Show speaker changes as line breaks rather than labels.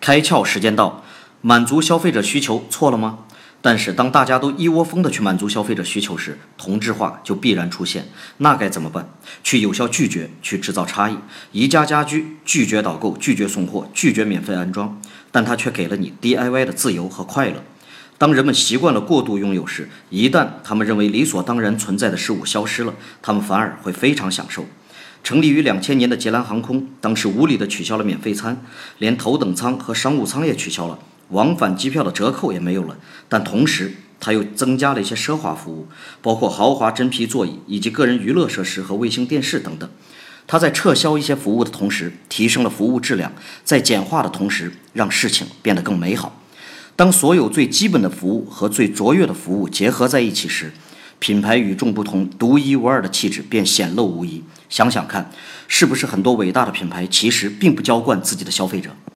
开窍时间到，满足消费者需求错了吗？但是当大家都一窝蜂的去满足消费者需求时，同质化就必然出现。那该怎么办？去有效拒绝，去制造差异。宜家家居拒绝导购，拒绝送货，拒绝免费安装，但它却给了你 DIY 的自由和快乐。当人们习惯了过度拥有时，一旦他们认为理所当然存在的事物消失了，他们反而会非常享受。成立于两千年的捷兰航空，当时无理的取消了免费餐，连头等舱和商务舱也取消了，往返机票的折扣也没有了。但同时，它又增加了一些奢华服务，包括豪华真皮座椅以及个人娱乐设施和卫星电视等等。它在撤销一些服务的同时，提升了服务质量；在简化的同时，让事情变得更美好。当所有最基本的服务和最卓越的服务结合在一起时，品牌与众不同、独一无二的气质便显露无遗。想想看，是不是很多伟大的品牌其实并不娇惯自己的消费者？